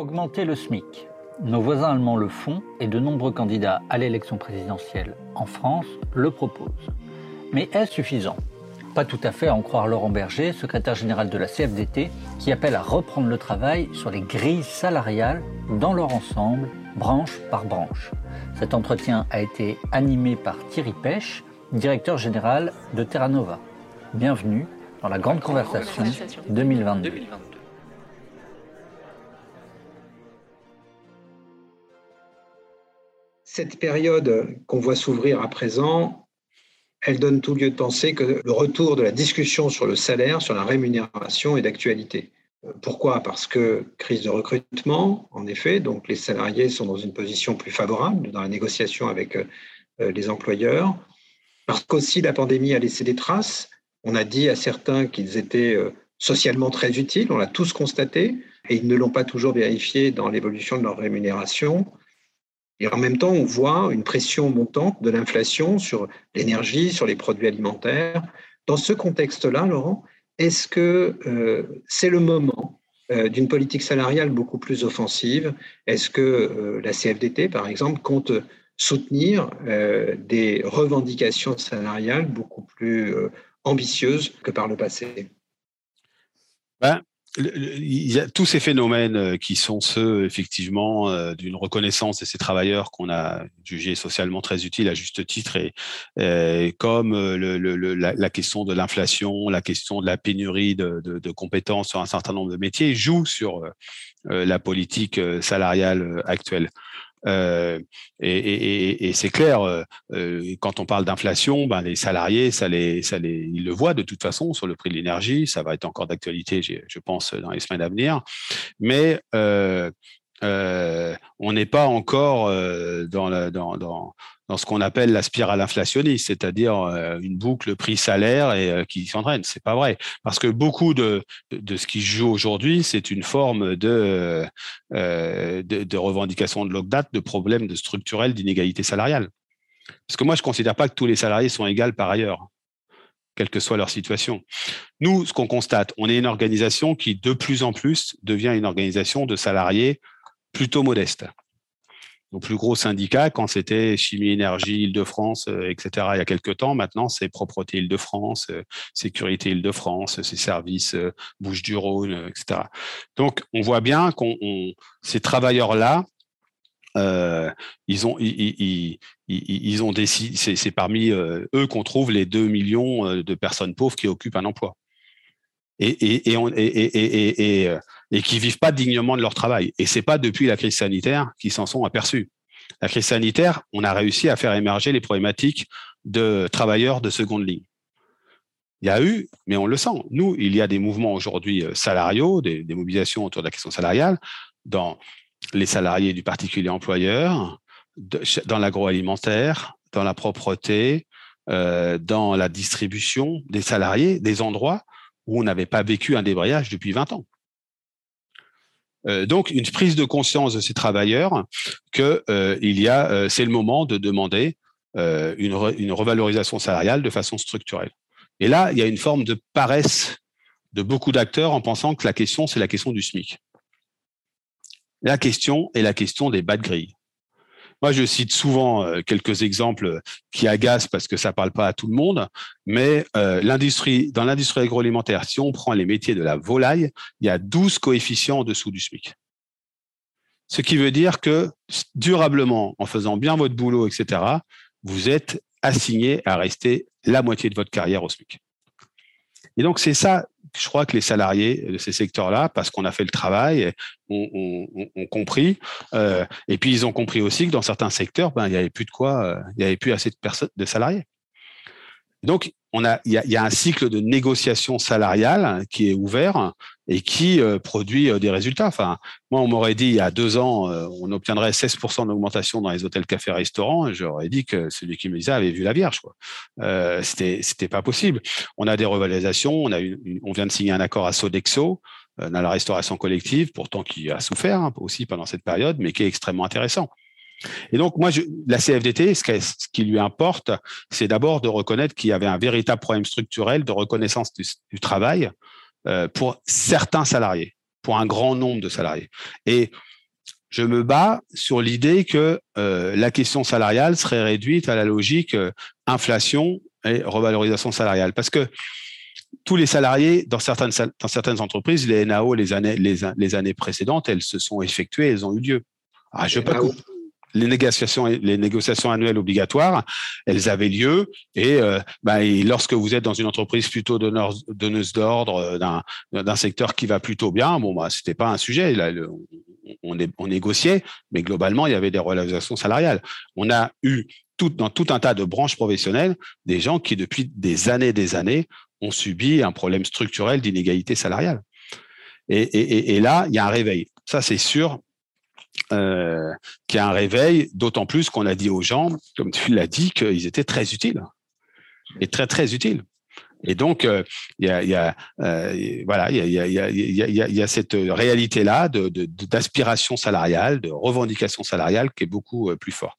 Augmenter le SMIC. Nos voisins allemands le font et de nombreux candidats à l'élection présidentielle en France le proposent. Mais est-ce suffisant? Pas tout à fait à en croire Laurent Berger, secrétaire général de la CFDT, qui appelle à reprendre le travail sur les grilles salariales dans leur ensemble, branche par branche. Cet entretien a été animé par Thierry Pêche, directeur général de Terra Nova. Bienvenue dans la Grande Conversation 2022. Cette période qu'on voit s'ouvrir à présent, elle donne tout lieu de penser que le retour de la discussion sur le salaire, sur la rémunération est d'actualité. Pourquoi? Parce que crise de recrutement, en effet, donc les salariés sont dans une position plus favorable dans la négociation avec euh, les employeurs. Parce qu'aussi la pandémie a laissé des traces. On a dit à certains qu'ils étaient euh, socialement très utiles, on l'a tous constaté, et ils ne l'ont pas toujours vérifié dans l'évolution de leur rémunération. Et en même temps, on voit une pression montante de l'inflation sur l'énergie, sur les produits alimentaires. Dans ce contexte-là, Laurent, est-ce que euh, c'est le moment euh, d'une politique salariale beaucoup plus offensive? Est-ce que euh, la CFDT, par exemple, compte soutenir des revendications salariales beaucoup plus ambitieuses que par le passé? Ben, il y a tous ces phénomènes euh, qui sont ceux effectivement euh, d'une reconnaissance de ces travailleurs qu'on a jugés socialement très utiles à juste titre et, comme euh, le, la, question de l'inflation, la question de la pénurie de, de, de, compétences sur un certain nombre de métiers jouent sur la politique salariale actuelle. Euh, et, c'est clair, euh, euh, quand on parle d'inflation, ben les salariés, ils le voient de toute façon sur le prix de l'énergie. Ça va être encore d'actualité, je pense, dans les semaines à venir. Mais euh, on n'est pas encore dans, la, dans, dans, dans ce qu'on appelle la spirale inflationniste, c'est-à-dire euh, une boucle prix-salaire et euh, qui s'entraîne. C'est pas vrai, parce que beaucoup de, de, ce qui joue aujourd'hui, c'est une forme de, euh, de, de, revendication de longue date, de problèmes de structurels d'inégalité salariale. Parce que moi, je considère pas que tous les salariés sont égaux par ailleurs, quelle que soit leur situation. Nous, ce qu'on constate, on est une organisation qui de plus en plus devient une organisation de salariés plutôt modestes nos plus gros syndicats, quand c'était Chimie Énergie Île-de-France, euh, etc., il y a quelques temps, maintenant, c'est Propreté Île-de-France, euh, Sécurité Île-de-France, ces services euh, Bouches-du-Rhône, etc. Donc, on voit bien qu'on ces travailleurs-là, ils ont, ils ont décidé, c'est parmi eux qu'on trouve les 2 millions de personnes pauvres qui occupent un emploi. Et, et, et, et, et et qui vivent pas dignement de leur travail. Et c'est pas depuis la crise sanitaire qu'ils s'en sont aperçus. La crise sanitaire, on a réussi à faire émerger les problématiques de travailleurs de seconde ligne. Il y a eu, mais on le sent. Nous, il y a des mouvements aujourd'hui euh, salariaux, des, mobilisations autour de la question salariale, dans les salariés du particulier employeur, dans l'agroalimentaire, dans la propreté, euh, dans la distribution des salariés, des endroits où on n'avait pas vécu un débrayage depuis 20 ans. Euh, donc une prise de conscience de ces travailleurs que euh, il y a, euh, c'est le moment de demander une, une, revalorisation salariale de façon structurelle. Et là, il y a une forme de paresse de beaucoup d'acteurs en pensant que la question c'est la question du SMIC. La question est la question des bas de grille. Moi, je cite souvent euh, quelques exemples qui agacent parce que ça parle pas à tout le monde, mais euh, l'industrie, dans l'industrie agroalimentaire, si on prend les métiers de la volaille, il y a 12 coefficients en dessous du SMIC. Ce qui veut dire que durablement, en faisant bien votre boulot, etc., vous êtes assigné à rester la moitié de votre carrière au SMIC. Et donc, c'est ça, je crois que les salariés de ces secteurs-là, parce qu'on a fait le travail, ont, compris. Euh, et puis, ils ont compris aussi que dans certains secteurs, ben, il n'y avait plus de quoi, euh, il n'y avait plus assez de, de salariés. Donc, on a, il y a, un cycle de négociation salariale qui est ouvert et qui euh, produit euh, des résultats. Enfin, moi, on m'aurait dit il y a deux ans, euh, on obtiendrait 16% d'augmentation dans les hôtels, cafés, restaurants. J'aurais dit que celui qui me disait avait vu la Vierge. Quoi. Euh, c'était, c'était pas possible. On a des revalorisations. On a une, on vient de signer un accord à Sodexo dans la restauration collective, pourtant qui a souffert hein, aussi pendant cette période, mais qui est extrêmement intéressant. Et donc, moi, la CFDT, ce, qui lui importe, c'est d'abord de reconnaître qu'il y avait un véritable problème structurel de reconnaissance du travail euh, pour certains salariés. pour un grand nombre de salariés. Et je me bats sur l'idée que euh, la question salariale serait réduite à la logique euh, inflation et revalorisation salariale. Parce que tous les salariés, dans certaines, dans certaines entreprises, les NAO, les années, les, les années précédentes, elles se sont effectuées, elles ont eu lieu. Ah, je pas les négociations, les négociations annuelles obligatoires, elles avaient lieu. Et, euh, bah, lorsque vous êtes dans une entreprise plutôt donneuse d'ordre d'un secteur qui va plutôt bien, bon, bah, c'était pas un sujet. On, négociait, mais globalement, il y avait des revalorisations salariales. On a eu dans tout un tas de branches professionnelles des gens qui, depuis des années des années, ont subi un problème structurel d'inégalité salariale. Et, là, il y a un réveil. Ça, c'est sûr euh, qu'il y a un réveil, d'autant plus qu'on a dit aux gens, comme tu l'as dit, qu'ils étaient très utiles. Et très, très utiles. Et donc, il y a, cette réalité-là d'aspiration salariale, de revendication salariale qui est beaucoup plus fort.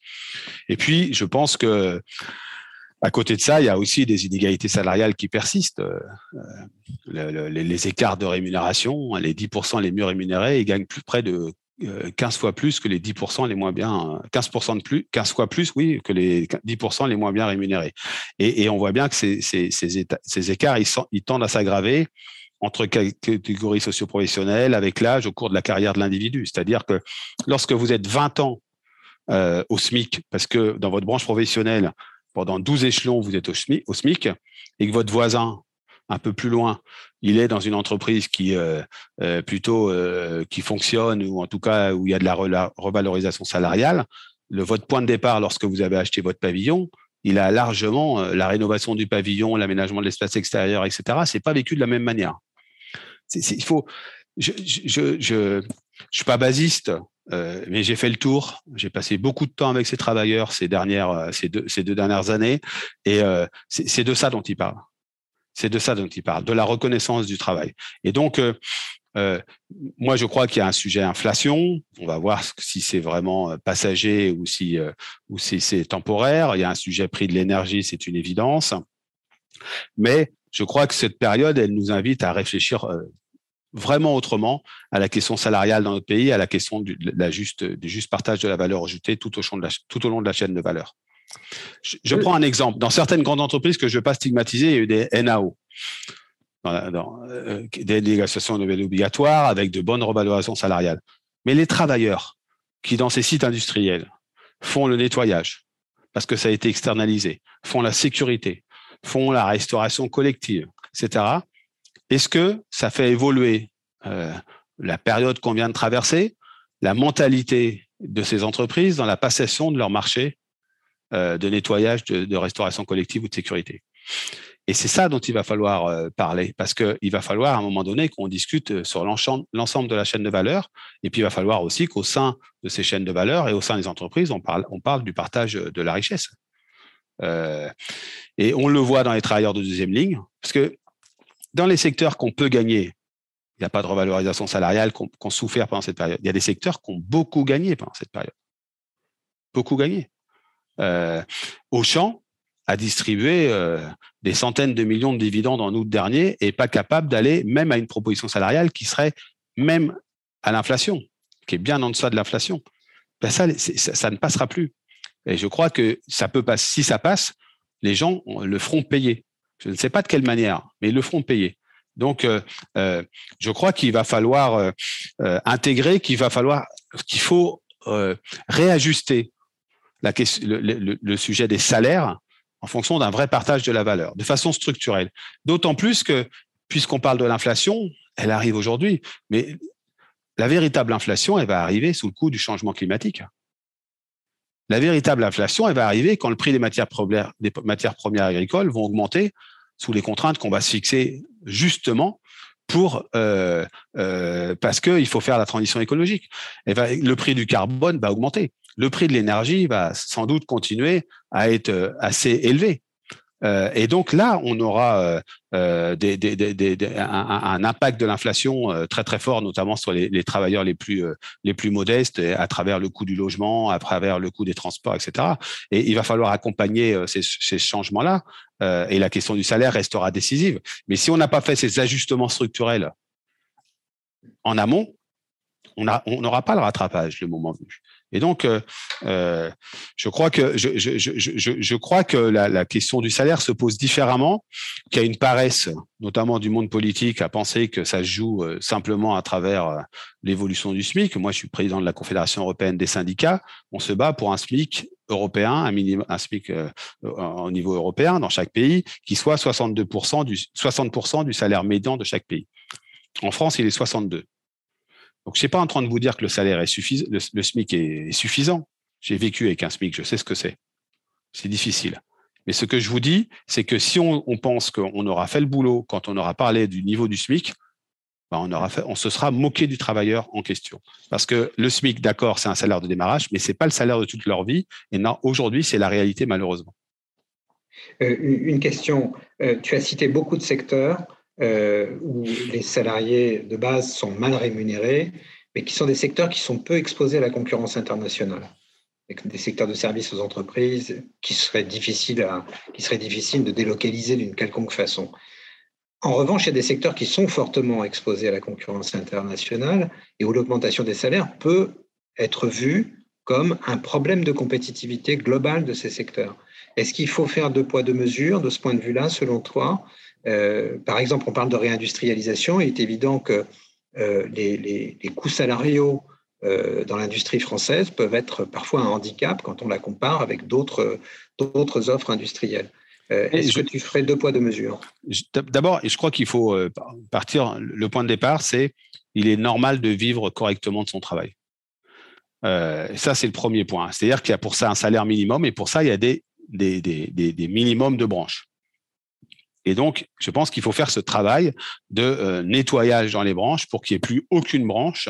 Et puis, je pense que à côté de ça, il y a aussi des inégalités salariales qui persistent. les, écarts de rémunération, les 10% les mieux rémunérés, ils gagnent plus près de 15 fois plus que les 10% les moins bien, 15% de plus, 15 fois plus, oui, que les 10% les moins bien rémunérés. Et, on voit bien que ces, ces, écarts, ils, tendent à s'aggraver entre catégories socioprofessionnelles, avec l'âge, au cours de la carrière de l'individu. C'est-à-dire que lorsque vous êtes 20 ans euh, au SMIC, parce que dans votre branche professionnelle, pendant 12 échelons, vous êtes au SMIC et que votre voisin, un peu plus loin, il est dans une entreprise qui euh, euh, plutôt euh, qui fonctionne ou en tout cas où il y a de la revalorisation salariale, le votre point de départ lorsque vous avez acheté votre pavillon, il a largement la rénovation du pavillon, l'aménagement de l'espace extérieur, etc. C'est pas vécu de la même manière. il faut, je, je, je, je suis pas basiste, mais j'ai fait le tour. J'ai passé beaucoup de temps avec ces travailleurs ces dernières, ces deux, ces deux dernières années, et c'est de ça dont il parle. C'est de ça dont il parle, de la reconnaissance du travail. Et donc, euh, euh, moi, je crois qu'il y a un sujet inflation. On va voir si c'est vraiment euh, passager ou si, ou si c'est temporaire. Il y a un sujet prix de l'énergie, c'est une évidence. Mais je crois que cette période, elle nous invite à réfléchir vraiment autrement à la question salariale dans notre pays, à la question du, juste, partage de la valeur ajoutée tout au long de la chaîne de valeur. Je, prends un exemple. Dans certaines grandes entreprises que je ne veux pas stigmatiser, il y a eu des NAO, euh, des négociations nouvelles obligatoires avec de bonnes revalorisations salariales. Mais les travailleurs qui, dans ces sites industriels, font le nettoyage, parce que ça a été externalisé, font la sécurité, font la restauration collective, etc., est-ce que ça fait évoluer euh, la période qu'on vient de traverser, la mentalité de ces entreprises dans la passation de leur marché de nettoyage, de, restauration collective ou de sécurité. Et c'est ça dont il va falloir euh, parler, parce qu'il va falloir à un moment donné qu'on discute euh, sur l'ensemble de la chaîne de valeur, et puis il va falloir aussi qu'au sein de ces chaînes de valeur et au sein des entreprises, on parle, du partage de la richesse. et on le voit dans les travailleurs de deuxième ligne, parce que dans les secteurs qu'on peut gagner, il n'y a pas de revalorisation salariale qu'on qu souffert pendant cette période. Il y a des secteurs qui ont beaucoup gagné pendant cette période. Beaucoup gagné euh, Auchan a distribué euh, des centaines de millions de dividendes en août dernier et pas capable d'aller même à une proposition salariale qui serait même à l'inflation, qui est bien en deçà de l'inflation. Ben ça, ça, ne passera plus. Et je crois que ça peut passer. Si ça passe, les gens le feront payer. Je ne sais pas de quelle manière, mais ils le feront payer. Donc, euh, euh je crois qu'il va falloir euh, euh, intégrer, qu'il va falloir, qu'il faut réajuster le, sujet des salaires en fonction d'un vrai partage de la valeur, de façon structurelle. D'autant plus que, puisqu'on parle de l'inflation, elle arrive aujourd'hui, mais la véritable inflation, elle va arriver sous le coup du changement climatique. La véritable inflation, elle va arriver quand le prix des matières premières, des matières premières agricoles vont augmenter sous les contraintes qu'on va se fixer justement pour euh, euh, parce qu'il faut faire la transition écologique. Le prix du carbone va augmenter le prix de l'énergie va sans doute continuer à être euh, assez élevé. Euh, et donc là, on aura euh, un, impact de l'inflation très très fort, notamment sur les, travailleurs les plus modestes, à travers le coût du logement, à travers le coût des transports, etc. Et il va falloir accompagner ces changements-là. et la question du salaire restera décisive. Mais si on n'a pas fait ces ajustements structurels en amont, on n'aura pas le rattrapage le moment venu. Et donc, euh, euh, je crois que, je, je, je, je crois que la, question du salaire se pose différemment, qu'il y a une paresse, notamment du monde politique, à penser que ça se joue euh, simplement à travers l'évolution du SMIC. Moi, je suis président de la Confédération européenne des syndicats. On se bat pour un SMIC européen, un SMIC au niveau européen dans chaque pays, qui soit 62% du, 60% du salaire médian de chaque pays. En France, il est 62. Donc, je ne suis pas en train de vous dire que le salaire est suffisant, le, SMIC est, suffisant. J'ai vécu avec un SMIC, je sais ce que c'est. C'est difficile. Mais ce que je vous dis, c'est que si on, pense qu'on aura fait le boulot quand on aura parlé du niveau du SMIC, ben on, se sera moqué du travailleur en question. Parce que le SMIC, d'accord, c'est un salaire de démarrage, mais ce n'est pas le salaire de toute leur vie. Et aujourd'hui, c'est la réalité, malheureusement. Euh, une question. Euh, tu as cité beaucoup de secteurs euh, où les salariés de base sont mal rémunérés, mais qui sont des secteurs qui sont peu exposés à la concurrence internationale. Des secteurs de services aux entreprises qui seraient difficiles, à, qui seraient difficiles de délocaliser d'une quelconque façon. En revanche, il y a des secteurs qui sont fortement exposés à la concurrence internationale et où l'augmentation des salaires peut être vue comme un problème de compétitivité globale de ces secteurs. Est-ce qu'il faut faire deux poids, deux mesures de ce point de vue-là, selon toi? Euh, par exemple, on parle de réindustrialisation. Il est évident que euh, les, coûts salariaux euh, dans l'industrie française peuvent être parfois un handicap quand on la compare avec d'autres offres industrielles. Est-ce que tu ferais deux poids, deux mesures? D'abord, je crois qu'il faut partir. Le point de départ, c'est il est normal de vivre correctement de son travail. ça, c'est le premier point. C'est-à-dire qu'il y a pour ça un salaire minimum et pour ça, il y a des, des, des minimums de branches. Et donc, je pense qu'il faut faire ce travail de euh, nettoyage dans les branches pour qu'il n'y ait plus aucune branche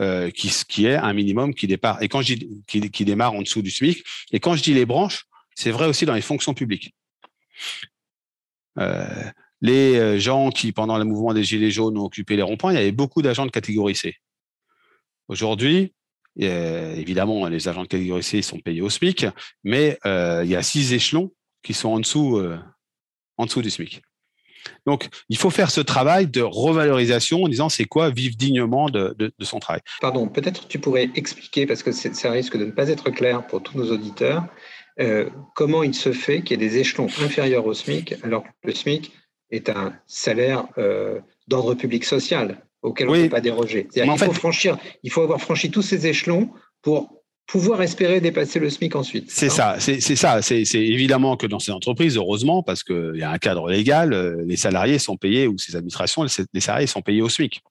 euh, qui, qui ait un minimum qui démarre. Et quand je dis qui, démarre en dessous du SMIC, et quand je dis les branches, c'est vrai aussi dans les fonctions publiques. Euh, les gens qui, pendant le mouvement des Gilets jaunes, ont occupé les ronds-points, il y avait beaucoup d'agents de catégorie C. Aujourd'hui, évidemment, les agents de catégorie C sont payés au SMIC, mais il y a six échelons qui sont en dessous en dessous du SMIC. Donc, il faut faire ce travail de revalorisation en disant c'est quoi vivre dignement de, son travail. Pardon, peut-être tu pourrais expliquer, parce que ça risque de ne pas être clair pour tous nos auditeurs, euh, comment il se fait qu'il y ait des échelons inférieurs au SMIC, alors que le SMIC est un salaire euh, d'ordre public social auquel on ne peut pas déroger. Il, faut franchir, il faut avoir franchi tous ces échelons pour pouvoir espérer dépasser le SMIC ensuite. C'est ça, c'est ça. C'est évidemment que dans ces entreprises, heureusement, parce qu'il y a un cadre légal, euh, les salariés sont payés, ou ces administrations, les salariés sont payés au SMIC.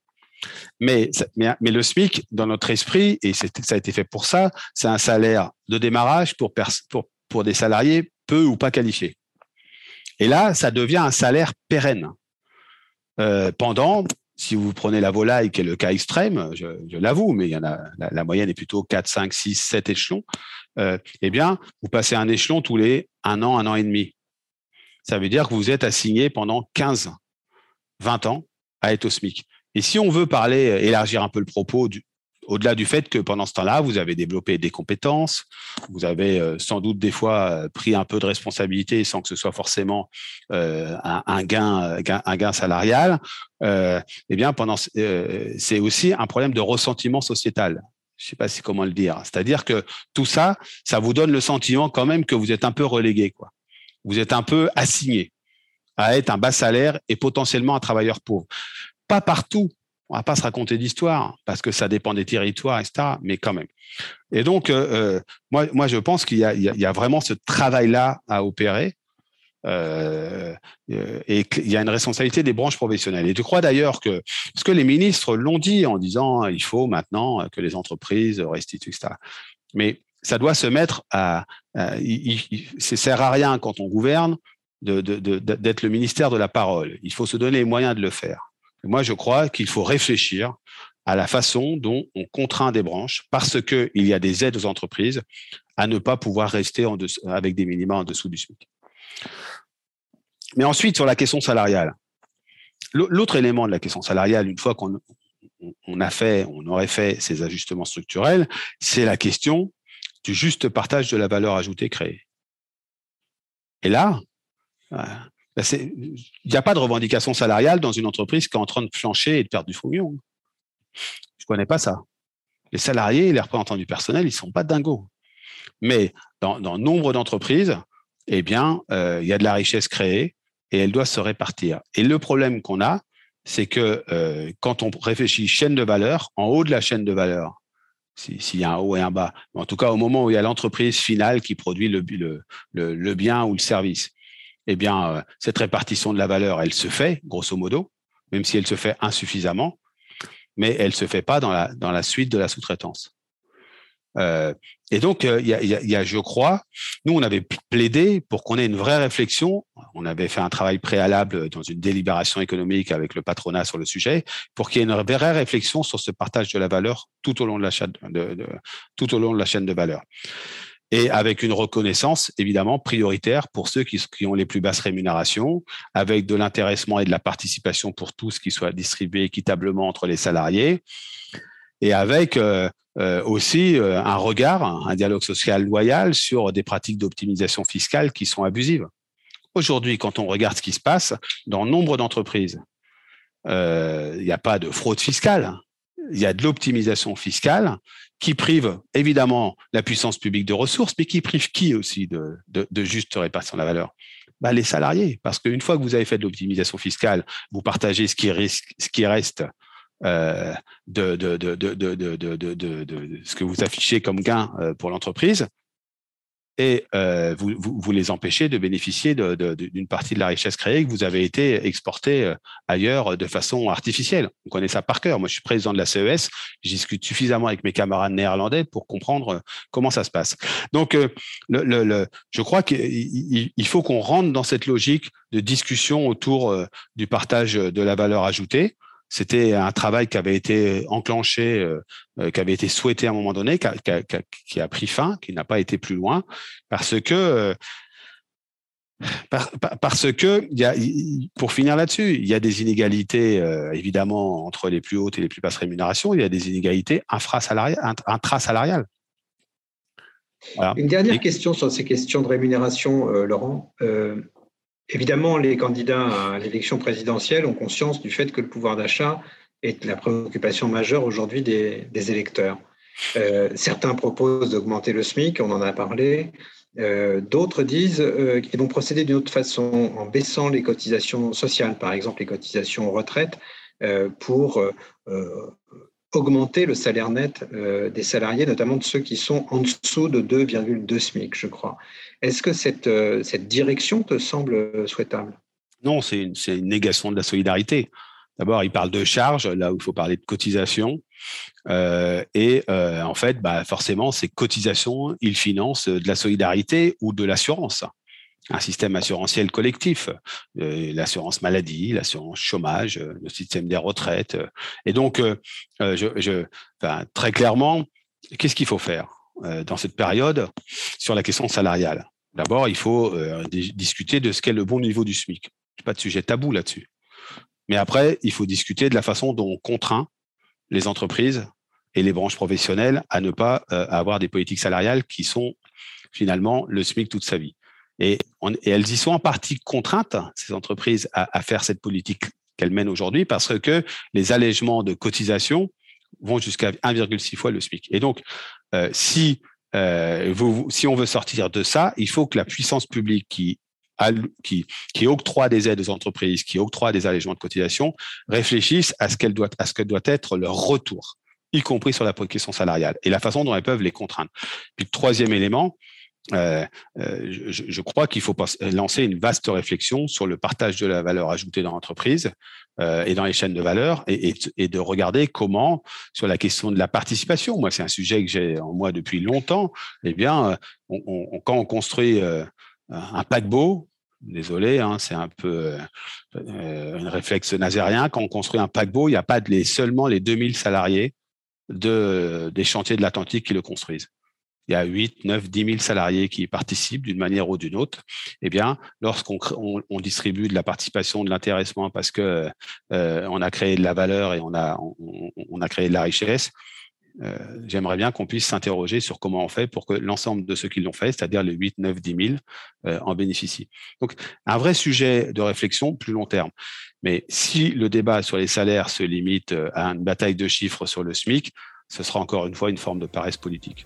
Mais, mais, mais le SMIC, dans notre esprit, et ça a été fait pour ça, c'est un salaire de démarrage pour, pour, pour des salariés peu ou pas qualifiés. Et là, ça devient un salaire pérenne. Euh, pendant si vous prenez la volaille, qui est le cas extrême, je, l'avoue, mais il y en a, la, moyenne est plutôt 4, 5, 6, 7 échelons, euh, eh bien, vous passez un échelon tous les un an, un an et demi. Ça veut dire que vous êtes assigné pendant 15, 20 ans à être au SMIC. Et si on veut parler, élargir un peu le propos du, au-delà du fait que pendant ce temps-là, vous avez développé des compétences, vous avez euh, sans doute des fois euh, pris un peu de responsabilité sans que ce soit forcément euh, un, gain, salarial. eh bien, pendant c'est aussi un problème de ressentiment sociétal. Je ne sais pas si comment le dire. C'est-à-dire que tout ça, ça vous donne le sentiment quand même que vous êtes un peu relégué, quoi. Vous êtes un peu assigné à être un bas salaire et potentiellement un travailleur pauvre. Pas partout, on va pas se raconter d'histoire parce que ça dépend des territoires, etc. Mais quand même. Et donc, euh, euh, moi, moi, je pense qu'il y, a vraiment ce travail-là à opérer. Euh, et qu'il y a une responsabilité des branches professionnelles. Et je crois d'ailleurs que, parce que les ministres l'ont dit en disant il faut maintenant que les entreprises restituent, etc. Mais ça doit se mettre à. à il, sert à rien quand on gouverne d'être le ministère de la parole. Il faut se donner les moyens de le faire. Moi, je crois qu'il faut réfléchir à la façon dont on contraint des branches parce qu'il y a des aides aux entreprises à ne pas pouvoir rester avec des minima en dessous du SMIC. Mais ensuite, sur la question salariale, l'autre élément de la question salariale, une fois qu'on a fait, on aurait fait ces ajustements structurels, c'est la question du juste partage de la valeur ajoutée créée. Et là, euh, il n'y a pas de revendication salariale dans une entreprise qui est en train de flancher et de perdre du fognon. Je connais pas ça. Les salariés les représentants du personnel, ils sont pas dingos. Mais dans, nombre d'entreprises, eh bien, euh, il y a de la richesse créée et elle doit se répartir. Et le problème qu'on a, c'est que euh, quand on réfléchit chaîne de valeur, en haut de la chaîne de valeur, s'il y a un haut et un bas, en tout cas au moment où il y a l'entreprise finale qui produit le, bien ou le service, eh bien, euh, cette répartition de la valeur, elle se fait, grosso modo, même si elle se fait insuffisamment, mais elle se fait pas dans la, dans la suite de la sous-traitance. Euh, et donc, euh, il y, a, je crois, nous, on avait plaidé pour qu'on ait une vraie réflexion. On avait fait un travail préalable dans une délibération économique avec le patronat sur le sujet, pour qu'il y ait une vraie réflexion sur ce partage de la valeur tout au long de la chaîne de, tout au long de la chaîne de valeur. Et avec une reconnaissance évidemment prioritaire pour ceux qui, ont les plus basses rémunérations, avec de l'intéressement et de la participation pour tous qui soient distribués équitablement entre les salariés, et avec euh, euh, aussi euh, un regard, un dialogue social loyal sur des pratiques d'optimisation fiscale qui sont abusives. Aujourd'hui, quand on regarde ce qui se passe dans nombre d'entreprises, il n'y a pas de fraude fiscale, il y a de l'optimisation fiscale qui prive évidemment la puissance publique de ressources, mais qui prive qui aussi de, juste répartition de la valeur bah, Les salariés. Parce qu'une fois que vous avez fait de l'optimisation fiscale, vous partagez ce qui, reste euh, de, ce que vous affichez comme gain euh, pour l'entreprise et euh, vous, vous, les empêchez de bénéficier d'une partie de la richesse créée que vous avez été exporté ailleurs de façon artificielle. On connaît ça par cœur. Moi, je suis président de la CES. Je discute suffisamment avec mes camarades néerlandais pour comprendre comment ça se passe. Donc, le, le, je crois qu'il faut qu'on rentre dans cette logique de discussion autour du partage de la valeur ajoutée. C'était un travail qui avait été enclenché, euh, euh, qui avait été souhaité à un moment donné, qui a, pris fin, qui n'a pas été plus loin, parce que euh, parce que, y a, pour finir là-dessus, il y a des inégalités évidemment entre les plus hautes et les plus basses rémunérations. Il y a des inégalités intrasalariales. Une dernière question sur ces questions de rémunération, Laurent. Évidemment, les candidats à l'élection présidentielle ont conscience du fait que le pouvoir d'achat est la préoccupation majeure aujourd'hui des, électeurs. Euh, certains proposent d'augmenter le SMIC, on en a parlé. Euh, d'autres disent euh, qu'ils vont procéder d'une autre façon, en baissant les cotisations sociales, par exemple les cotisations retraite, pour augmenter le salaire net des salariés, notamment de ceux qui sont en dessous de 2,2 SMIC, je crois. Est-ce que cette, euh, cette direction te semble souhaitable? Non, c'est une, négation de la solidarité. D'abord, il parle de charges, là où il faut parler de cotisation. Euh, et euh, en fait, bah, forcément, ces cotisations, ils financent de la solidarité ou de l'assurance. Un système assurantiel collectif, l'assurance maladie, l'assurance chômage, le système des retraites. Et donc, très clairement, qu'est-ce qu'il faut faire dans cette période sur la question salariale? D'abord, il faut euh, discuter de ce qu'est le bon niveau du SMIC. Pas de sujet tabou là-dessus. Mais après, il faut discuter de la façon dont on contraint les entreprises et les branches professionnelles à ne pas euh, avoir des politiques salariales qui sont finalement le SMIC toute sa vie. Et, elles y sont en partie contraintes, ces entreprises, à, faire cette politique qu'elles mènent aujourd'hui parce que les allègements de cotisation vont jusqu'à 1,6 fois le SMIC. Et donc, euh, si euh, si on veut sortir de ça, il faut que la puissance publique qui, octroie des aides aux entreprises, qui octroie des allégements de cotisation, réfléchisse à ce, qu'elle doit, à ce que doit être leur retour, y compris sur la question salariale, et la façon dont elles peuvent les contraindre. Puis troisième élément, euh, euh, je, crois qu'il faut lancer une vaste réflexion sur le partage de la valeur ajoutée dans l'entreprise euh, et dans les chaînes de valeur et, de regarder comment, sur la question de la participation, moi c'est un sujet que j'ai en moi depuis longtemps, eh bien, quand on construit un paquebot, désolé, hein, c'est un peu un réflexe nazérien, quand on construit un paquebot, il n'y a pas les, seulement les 2000 salariés de, des chantiers de l'Atlantique qui le construisent il y a 8, 9, 10 000 salariés qui participent d'une manière ou d'une autre, eh bien, lorsqu'on on, distribue de la participation, de l'intéressement parce que euh, on a créé de la valeur et on a, on, a créé de la richesse, euh, j'aimerais bien qu'on puisse s'interroger sur comment on fait pour que l'ensemble de ceux qui l'ont fait, c'est-à-dire les 8, 9, 10 000, en bénéficient. Donc, un vrai sujet de réflexion plus long terme. Mais si le débat sur les salaires se limite euh, à une bataille de chiffres sur le SMIC, ce sera encore une fois une forme de paresse politique.